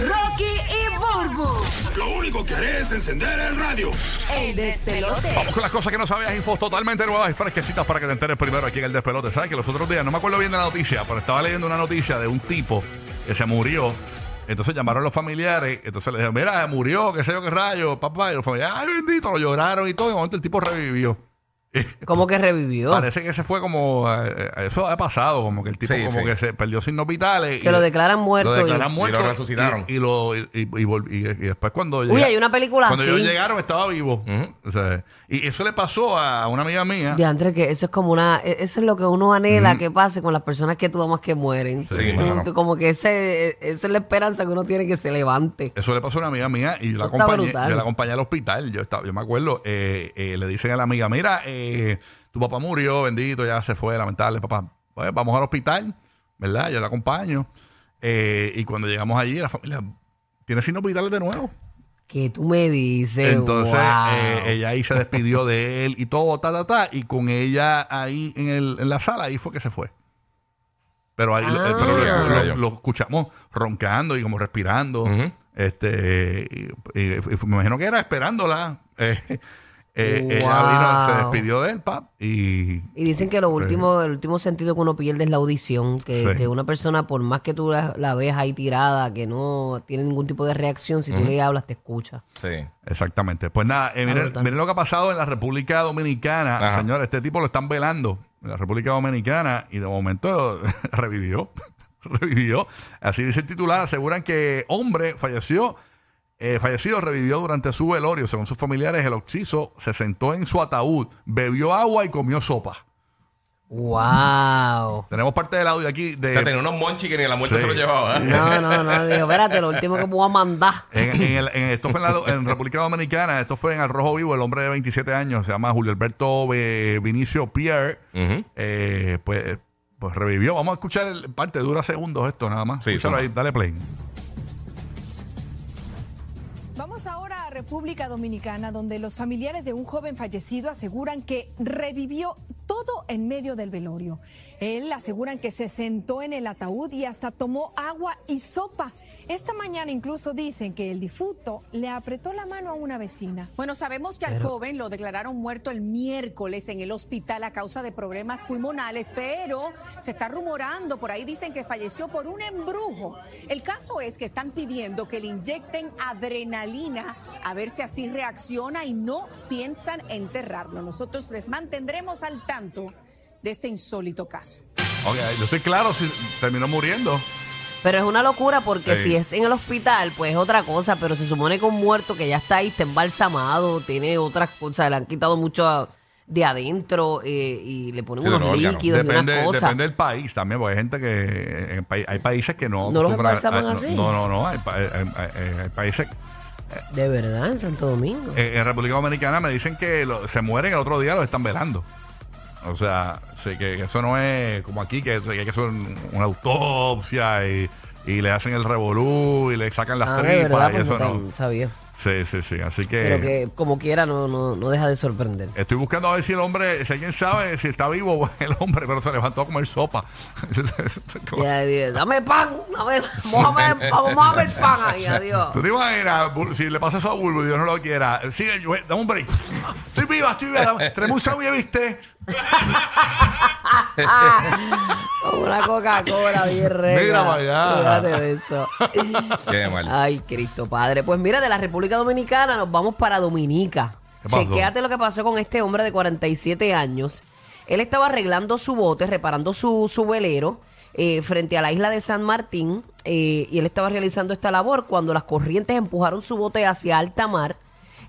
Rocky y Burbu, Lo único que haré es encender el radio. el despelote. Vamos con las cosas que no sabías, infos totalmente nuevas y fresquecitas para que te enteres primero aquí en el despelote. ¿Sabes que los otros días, no me acuerdo bien de la noticia, pero estaba leyendo una noticia de un tipo que se murió. Entonces llamaron los familiares, entonces le dijeron, mira, murió, qué sé yo qué rayo, papá. Y los familiares, ay, bendito, lo lloraron y todo. Y de momento el tipo revivió. ¿Cómo que revivió? Parece que se fue como, eh, eh, eso ha pasado, como que el tipo Sí, como sí. que se perdió signos vitales. Que lo declaran muerto Lo declaran y- muerto. Y lo resucitaron. Y, y lo, y, y- y vol- y- y después cuando Uy, hay una película Cuando ellos así. llegaron estaba vivo. O sea, y eso le pasó a una amiga mía. Diantre, que eso es como una, e- eso es lo que uno anhela que pase con las personas que tú amas que mueren. Sí, Tú- mano. tú como que ese, esa es la esperanza que uno tiene que se levante. Eso le pasó a una amiga mía y yo la Eso está acompañé, brutal. yo la acompañé al hospital. Yo estaba, yo me acuerdo, eh, eh, le dicen a la amiga, mira, eh, tu papá murió, bendito, ya se fue, lamentable, papá. Pues vamos al hospital, ¿verdad? Yo la acompaño. Eh, y cuando llegamos allí, la familia tiene signos vitales de nuevo. Que tú me dices, Entonces, wow. eh, ella ahí se despidió de él y todo, ta, ta, ta. Y con ella ahí en, el, en la sala, ahí fue que se fue. Pero ahí Ah. eh, pero lo, lo- Rayo. lo escuchamos roncando y como respirando. Este, y, y- y me imagino que era esperándola. Eh, eh, Ella vino, se despidió de él, pap, y Y dicen que lo último, el último sentido que uno pierde es la audición, que, Sí. que una persona, por más que tú la, la ves ahí tirada, que no tiene ningún tipo de reacción, si tú le hablas, te escucha. Sí. Exactamente. Pues nada, eh, miren, brutal. miren lo que ha pasado en la República Dominicana. Ajá. Señores, este tipo lo están velando en la República Dominicana y de momento revivió. revivió. Así dice el titular. Aseguran que hombre falleció. Eh, fallecido revivió durante su velorio. Según sus familiares, el occiso se sentó en su ataúd, bebió agua y comió sopa. ¡Wow! Tenemos parte del audio aquí de. O sea, tenía unos monchi que ni la muerte Sí. se lo llevaba. ¿eh? No, no, no, digo, espérate, lo último que voy a mandar. En, en el- en- esto fue en, la, en República Dominicana, esto fue en el Rojo Vivo, el hombre de 27 años, se llama Julio Alberto Vinicio Pierre, eh, pues, pues revivió. Vamos a escuchar el parte, dura segundos esto nada más. Sí, Escúchalo ahí, dale play. Vamos ahora a República Dominicana, donde los familiares de un joven fallecido aseguran que revivió todo en medio del velorio. Él aseguran que se sentó en el ataúd y hasta tomó agua y sopa. Esta mañana incluso dicen que el difunto le apretó la mano a una vecina. Bueno, sabemos que al joven lo declararon muerto el miércoles en el hospital a causa de problemas pulmonales, pero se está rumorando, por ahí dicen que falleció por un embrujo. El caso es que están pidiendo que le inyecten adrenalina a ver si así reacciona y no piensan enterrarlo. Nosotros les mantendremos al tanto de este insólito caso. Ok, yo estoy claro si terminó muriendo. Pero es una locura porque Sí. si es en el hospital, pues es otra cosa, pero se supone que un muerto que ya está ahí, está embalsamado, tiene otras cosas, le han quitado mucho de adentro eh, y le ponen Sí, de unos los órganos. líquidos y Depende, unas cosas. depende del país también, porque hay gente que. en hay países que no. ¿No los acostumbran- embalsaman ah, así? No, no, no. Hay, pa- hay- hay- hay países. De verdad, en Santo Domingo. eh, en República Dominicana me dicen que lo- se mueren el otro día los están velando. O sea, que, que eso no es como aquí, que, que hay que hacer un- una autopsia y, y le hacen el revolú y le sacan las ah, de tripas verdad, y pues eso no no. te- sabía. Sí, sí, sí. Así que, Pero que como quiera no, no, no deja de sorprender. estoy buscando a ver si el hombre, si alguien sabe si está vivo el hombre, pero se levantó a comer sopa. Ya, dije, dame pan, dame, pan, mójame el pan ahí, adiós. ¿Tú te imaginas si le pasa eso a Bulbo y Dios no lo quiera? Sigue, yo- dame un break. Estoy viva, estoy viva. Tenemos un sándwich, ¿viste? Una Coca-Cola bien. Mira para allá. De eso. Qué mal. Ay, Cristo Padre. Pues mira, de la República Dominicana nos vamos para Dominica. Chequéate lo que pasó con este hombre de 47 años. Él estaba arreglando su bote, reparando su, su velero eh, frente a la isla de San Martín eh, y él estaba realizando esta labor cuando las corrientes empujaron su bote hacia alta mar.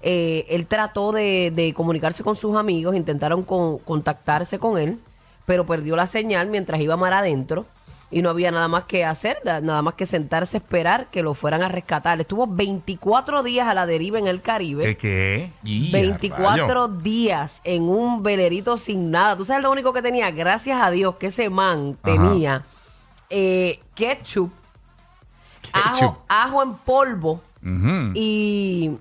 eh, él trató de, de comunicarse con sus amigos, intentaron con- contactarse con él, pero perdió la señal mientras iba mar adentro y no había nada más que hacer, da- nada más que sentarse a esperar que lo fueran a rescatar. Estuvo 24 días a la deriva en el Caribe. ¿Qué qué? Y, 24 rayo. días en un velerito sin nada. ¿Tú sabes lo único que tenía? Gracias a Dios que ese man tenía eh, ketchup, Ketchup. Ajo, ajo en polvo y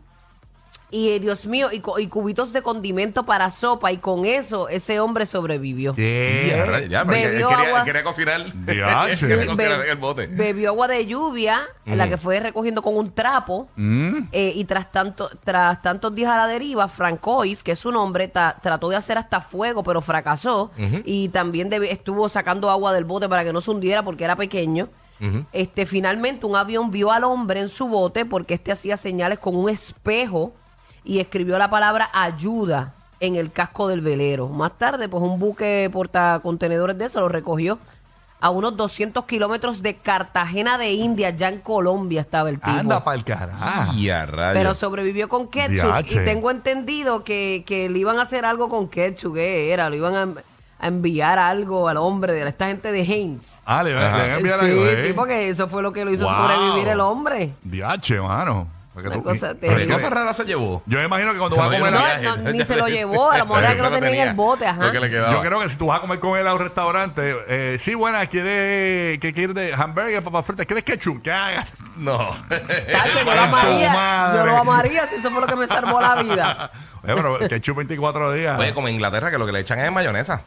y eh, Dios mío, y, co- y cubitos de condimento para sopa, y con eso ese hombre sobrevivió. Ya, porque él Bebió quería, agua. él quería cocinar. Diache. Quería en el bote. Bebió agua de lluvia, la que fue recogiendo con un trapo, Mm. eh, y tras tanto tras tantos días a la deriva, Francois, que es su nombre, ta- trató de hacer hasta fuego, pero fracasó, y también estuvo sacando agua del bote para que no se hundiera porque era pequeño. Este, finalmente un avión vio al hombre en su bote porque este hacía señales con un espejo y escribió la palabra ayuda en el casco del velero. Más tarde, pues un buque portacontenedores de eso lo recogió a unos 200 kilómetros de Cartagena de India, ya en Colombia estaba el tipo. Anda pa'l carajo. Y a rayos. Pero sobrevivió con ketchup Diache. y tengo entendido que, que le iban a hacer algo con ketchup, ¿qué era? Le iban a, a enviar algo al hombre de esta gente de Heinz. Ah, le, le Ajá. van a enviar sí, algo, ¿eh? sí, porque eso fue lo que lo hizo Wow. sobrevivir el hombre. Diache, mano. Una tú- cosa Pero terrible. qué cosa rara se llevó. Yo me imagino que cuando Se vas a lo comer... dieron a- viaje. No, ni se lo llevó, a lo mejor era que lo tenía en el bote, ajá. Lo que le quedaba. Yo creo que si tú vas a comer con él a un restaurante, eh, sí, buena, quiere que quiere de hamburger, papas fritas, ¿quieres ketchup? ¿Qué hagas? No. Tacho, yo lo Ay, tu amaría, madre. yo lo amaría si eso fue lo que me salvó la vida. Oye, pero ketchup 24 días. Oye, como en Inglaterra, que lo que le echan es mayonesa.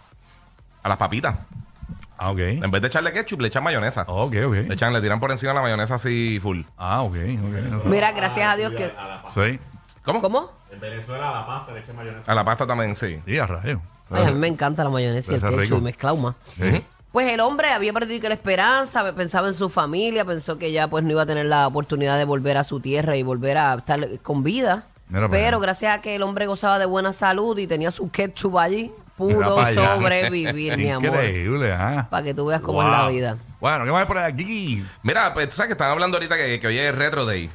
A las papitas. Ah, ok. En vez de echarle ketchup, le echan mayonesa. Ok, Le ok. echan, le tiran por encima la mayonesa así full. Ah, ok, ok. Mira, gracias a Dios que... Sí. ¿Cómo? ¿Cómo? A la pasta también, sí. Sí, a rayos. Ay, a mí me encanta la mayonesa y el ketchup rico. mezclado más. Sí. Pues el hombre había perdido la esperanza, pensaba en su familia, pensó que ya pues no iba a tener la oportunidad de volver a su tierra y volver a estar con vida. Mira para Pero allá. gracias a que el hombre gozaba de buena salud y tenía su ketchup allí, Mira pudo allá. sobrevivir, mi amor. Increíble, ah. Para que tú veas cómo Wow. es la vida. Bueno, ¿qué más hay por aquí? Mira, pues tú sabes que están hablando ahorita que, que hoy es Retro Day.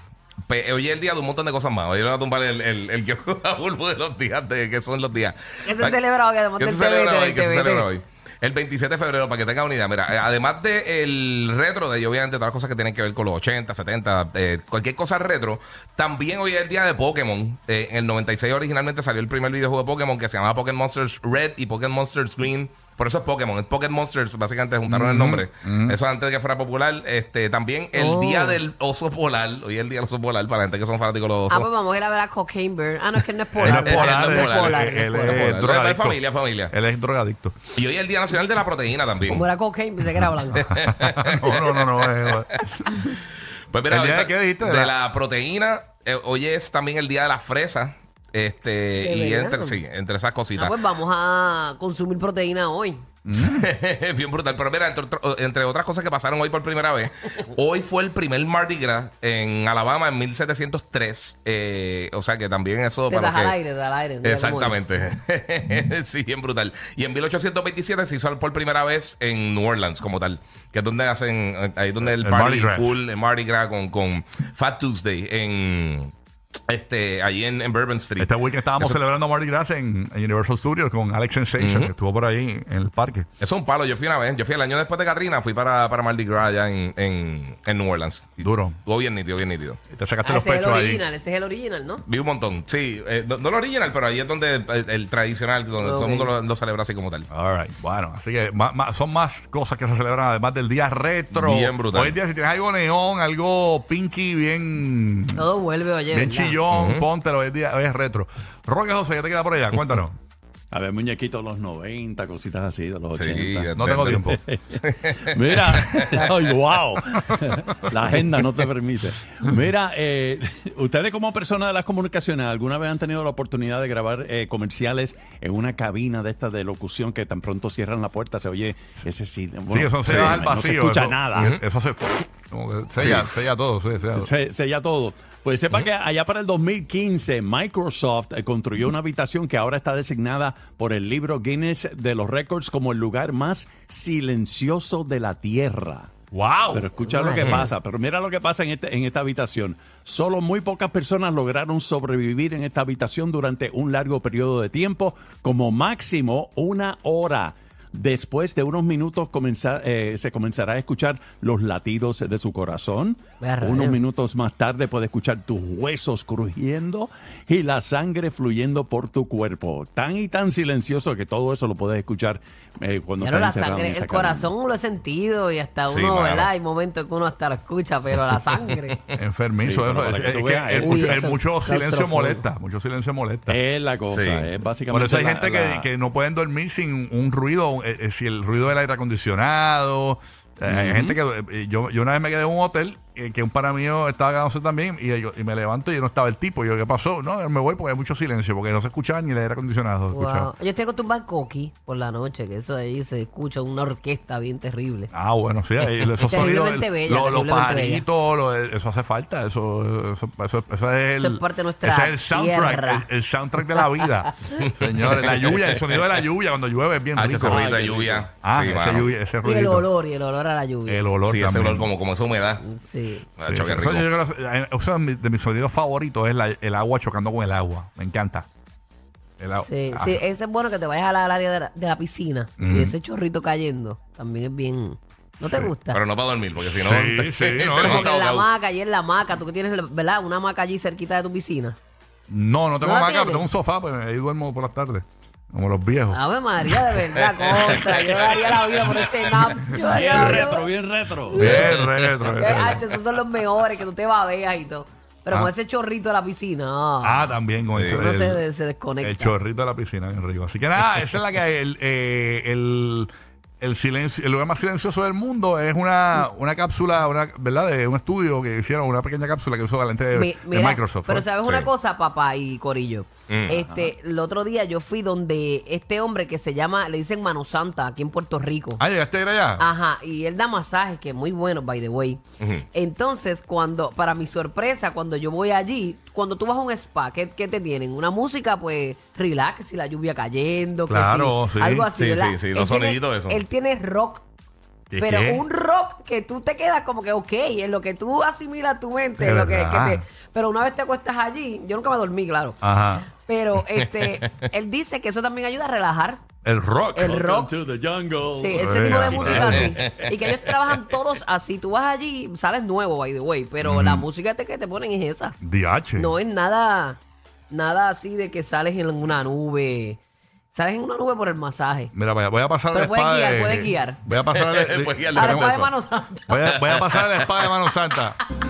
Pues, hoy es el día de un montón de cosas más. Hoy le voy a tumbar el, el, el kiosco a Bulbo de los días, de que son los días. ¿Qué se celebra hoy, además ¿Qué del se celebra se celebra hoy? El 27 de febrero, para que tengan una idea. Mira, eh, además de el retro de obviamente todas las cosas que tienen que ver con los 80, 70, eh, cualquier cosa retro, también hoy es el día de Pokémon. Eh, en el 96 originalmente salió el primer videojuego de Pokémon que se llamaba Pokémon Monsters Red y Pokémon Monsters Green. Por eso es Pokémon, es Pokémon Monsters, básicamente juntaron el nombre. Eso antes de que fuera popular. Este, también el Oh. día del oso polar, hoy es el día del oso polar, para la gente que son fanáticos de los Ah, osos. pues vamos a ir a ver a Cocaine Bear. Ah, no, es que él no es polar. es polar, él él- no es polar, él- no es él drogadicto. Familia, familia. Él es drogadicto. Y hoy es el Día Nacional de la Proteína también. Como era cocaine, pensé que era blanco. no, no, no, no. Pues mira, ¿El día de qué dijiste? De De la, la- proteína. eh, hoy es también el día de la fresa. Este, ¿De y verdad? entre, sí, entre esas cositas. Ah, pues vamos a consumir proteína hoy. Bien brutal. Pero mira, entre, otras cosas que pasaron hoy por primera vez, hoy fue el primer Mardi Gras en Alabama en 1703. Eh, o sea que también eso Te para das los al que- aire, te das al aire. Mira. Exactamente. sí, bien brutal. Y en 1827 se hizo por primera vez en New Orleans como tal, que es donde hacen, ahí es donde el, El party Mardi Gras. full, el Mardi Gras con, con Fat Tuesday en este allí en, en Bourbon Street. Este weekend estábamos Eso- celebrando Mardi Gras en, en Universal Studios con Alex Sensation, que estuvo por ahí en el parque. Eso es un palo. Yo fui una vez. Yo fui el año después de Katrina. Fui para, para Mardi Gras allá en, en, en New Orleans. Duro. Estuvo bien nítido, bien nítido. Y te sacaste Ah, los ese es el pechos ahí. original, ese es el original, ¿no? Vi un montón. Sí, eh, no, no el original, pero ahí es donde el, el tradicional, donde todo el mundo lo, lo celebra así como tal. All right. Bueno, así que ma- ma- son más cosas que se celebran además del día retro. Bien brutal. Hoy en día si tienes algo neón, algo pinky, bien, Todo vuelve, oye. bien ¿verdad? Chillón, póntelo. Hoy, en día, hoy es retro. Roque José, ¿qué te queda por allá? Cuéntanos. A ver, muñequitos de los 90, cositas así, de los Sí, 80. No tengo tiempo. Mira, ay, wow, la agenda no te permite. Mira, eh, ustedes como personas de las comunicaciones, ¿alguna vez han tenido la oportunidad de grabar eh, comerciales en una cabina de estas de locución que tan pronto cierran la puerta, se oye ese sí, bueno, sí, eso se va al no se vacío. escucha eso, nada. Eso se... como que sella, Sí. sella todo. sí, sella todo. Se, sella todo. Pues sepa que allá para el 2015 Microsoft eh, construyó una habitación que ahora está designada por el libro Guinness de los Récords como el lugar más silencioso de la Tierra. ¡Wow! Pero escucha lo que pasa, pero mira lo que pasa en, este- en esta habitación. Solo muy pocas personas lograron sobrevivir en esta habitación durante un largo periodo de tiempo, como máximo una hora. Después de unos minutos comenzar, eh, se comenzará a escuchar los latidos de su corazón. Unos minutos más tarde puede escuchar tus huesos crujiendo y la sangre fluyendo por tu cuerpo. Tan y tan silencioso que todo eso lo puedes escuchar eh, cuando Claro, estás la en sangre, esa el cabina. corazón lo he sentido y hasta Sí, uno. ¿verdad? Hay momentos que uno hasta lo escucha, pero la sangre. Enfermizo. Sí, pero eso, para es- que es tú que veas, el es- mucho, Uy, el eso, mucho silencio molesta. Mucho silencio molesta. Es la cosa, Sí. es básicamente. Por eso hay la- gente la- que, que no pueden dormir sin un ruido, eh, eh, si el ruido del aire acondicionado. eh, Hay gente que eh, yo, yo una vez me quedé en un hotel eh, que un para mío estaba quedándose también y, yo- y me levanto y no estaba el tipo. Y yo, ¿qué pasó? No, me voy porque hay mucho silencio, porque no se escuchaba ni el aire acondicionado. escuchaba. Wow. Yo estoy acostumbrado al coqui por la noche, que eso ahí se escucha una orquesta bien terrible. Ah, bueno, sí, ahí, esos Terriblemente sonidos, bella, lo- los terriblemente pajaritos, lo- eso hace falta, eso, eso, eso, eso es el, Eso es parte de nuestra ese es el soundtrack, tierra. el, el soundtrack de la vida, señores, la lluvia, el sonido de la lluvia cuando llueve es bien Ah, rico. ese ruido de lluvia. Ah, sí, ese, lluvia, ese Y el olor, y el olor a la lluvia. El olor Sí, ese también. olor como, como esa humedad. Sí. Sí, qué eso rico. yo creo que- eh, uno de mis, de mis sonidos favoritos es la- el agua chocando con el agua. Me encanta. El agua. Sí, Ah, sí, ese es bueno que te vayas a la- al área de la, de la piscina Mm. y ese chorrito cayendo también es bien. ¿No te gusta? Pero no para dormir, porque si no. Sí, te- sí, te no, en la ahogado. hamaca, y en la hamaca, tú que tienes, ¿verdad? Una hamaca allí cerquita de tu piscina. No, no tengo ¿No la hamaca, pero tienes? tengo un sofá, pues ahí duermo por las tardes. Como los viejos. Ave María, de verdad, contra. Yo daría la vida por ese nap. Yo daría la Bien vida retro, bien retro. Bien, retro, Eh, retro. hacho, esos son los mejores, que tú te babeas y todo. Pero Ah. con ese chorrito de la piscina, ah, Ah, también con Sí. eso, uno el, se, se desconecta. el chorrito de la piscina bien rico. Así que nada, esa es la que hay. El, eh, el, el silencio, el lugar más silencioso del mundo es una, una cápsula, una, ¿verdad? De un estudio que hicieron, una pequeña cápsula que usó la lente de, Mi- de Microsoft. Pero sabes Sí. una cosa, papá y Corillo. Mm. Este, el otro día yo fui donde este hombre que se llama, le dicen Mano Santa aquí en Puerto Rico. Ah, llegaste a ir allá. Ajá, y él da masajes que muy buenos, by the way. Entonces, cuando, para mi sorpresa, cuando yo voy allí, cuando tú vas a un spa, ¿qué, qué te tienen? Una música, pues, relax, y la lluvia cayendo, que Claro, sí, sí. algo así, Sí, ¿verdad? sí, sí, Él los soniditos esos. Él tiene rock, ¿Qué, pero qué? un rock que tú te quedas como que, ok, en lo que tú asimilas tu mente, en lo que, que te- pero una vez te acuestas allí, yo nunca me dormí, claro. Ajá. Pero este, él dice que eso también ayuda a relajar. El rock. El Welcome rock. to the jungle. Sí, ese tipo de música así. sí. Y que ellos trabajan todos así. Tú vas allí, sales nuevo, by the way. Pero la música te- que te ponen es esa. DH. No es nada, nada así de que sales en una nube. Sales en una nube por el masaje. Mira, vaya, voy a pasar Pero el puedes spa guiar, de- puedes guiar. Voy a pasar el, Puedes guiar, A la spa de. Mano Santa. voy, a, voy a pasar el spa de Mano Santa.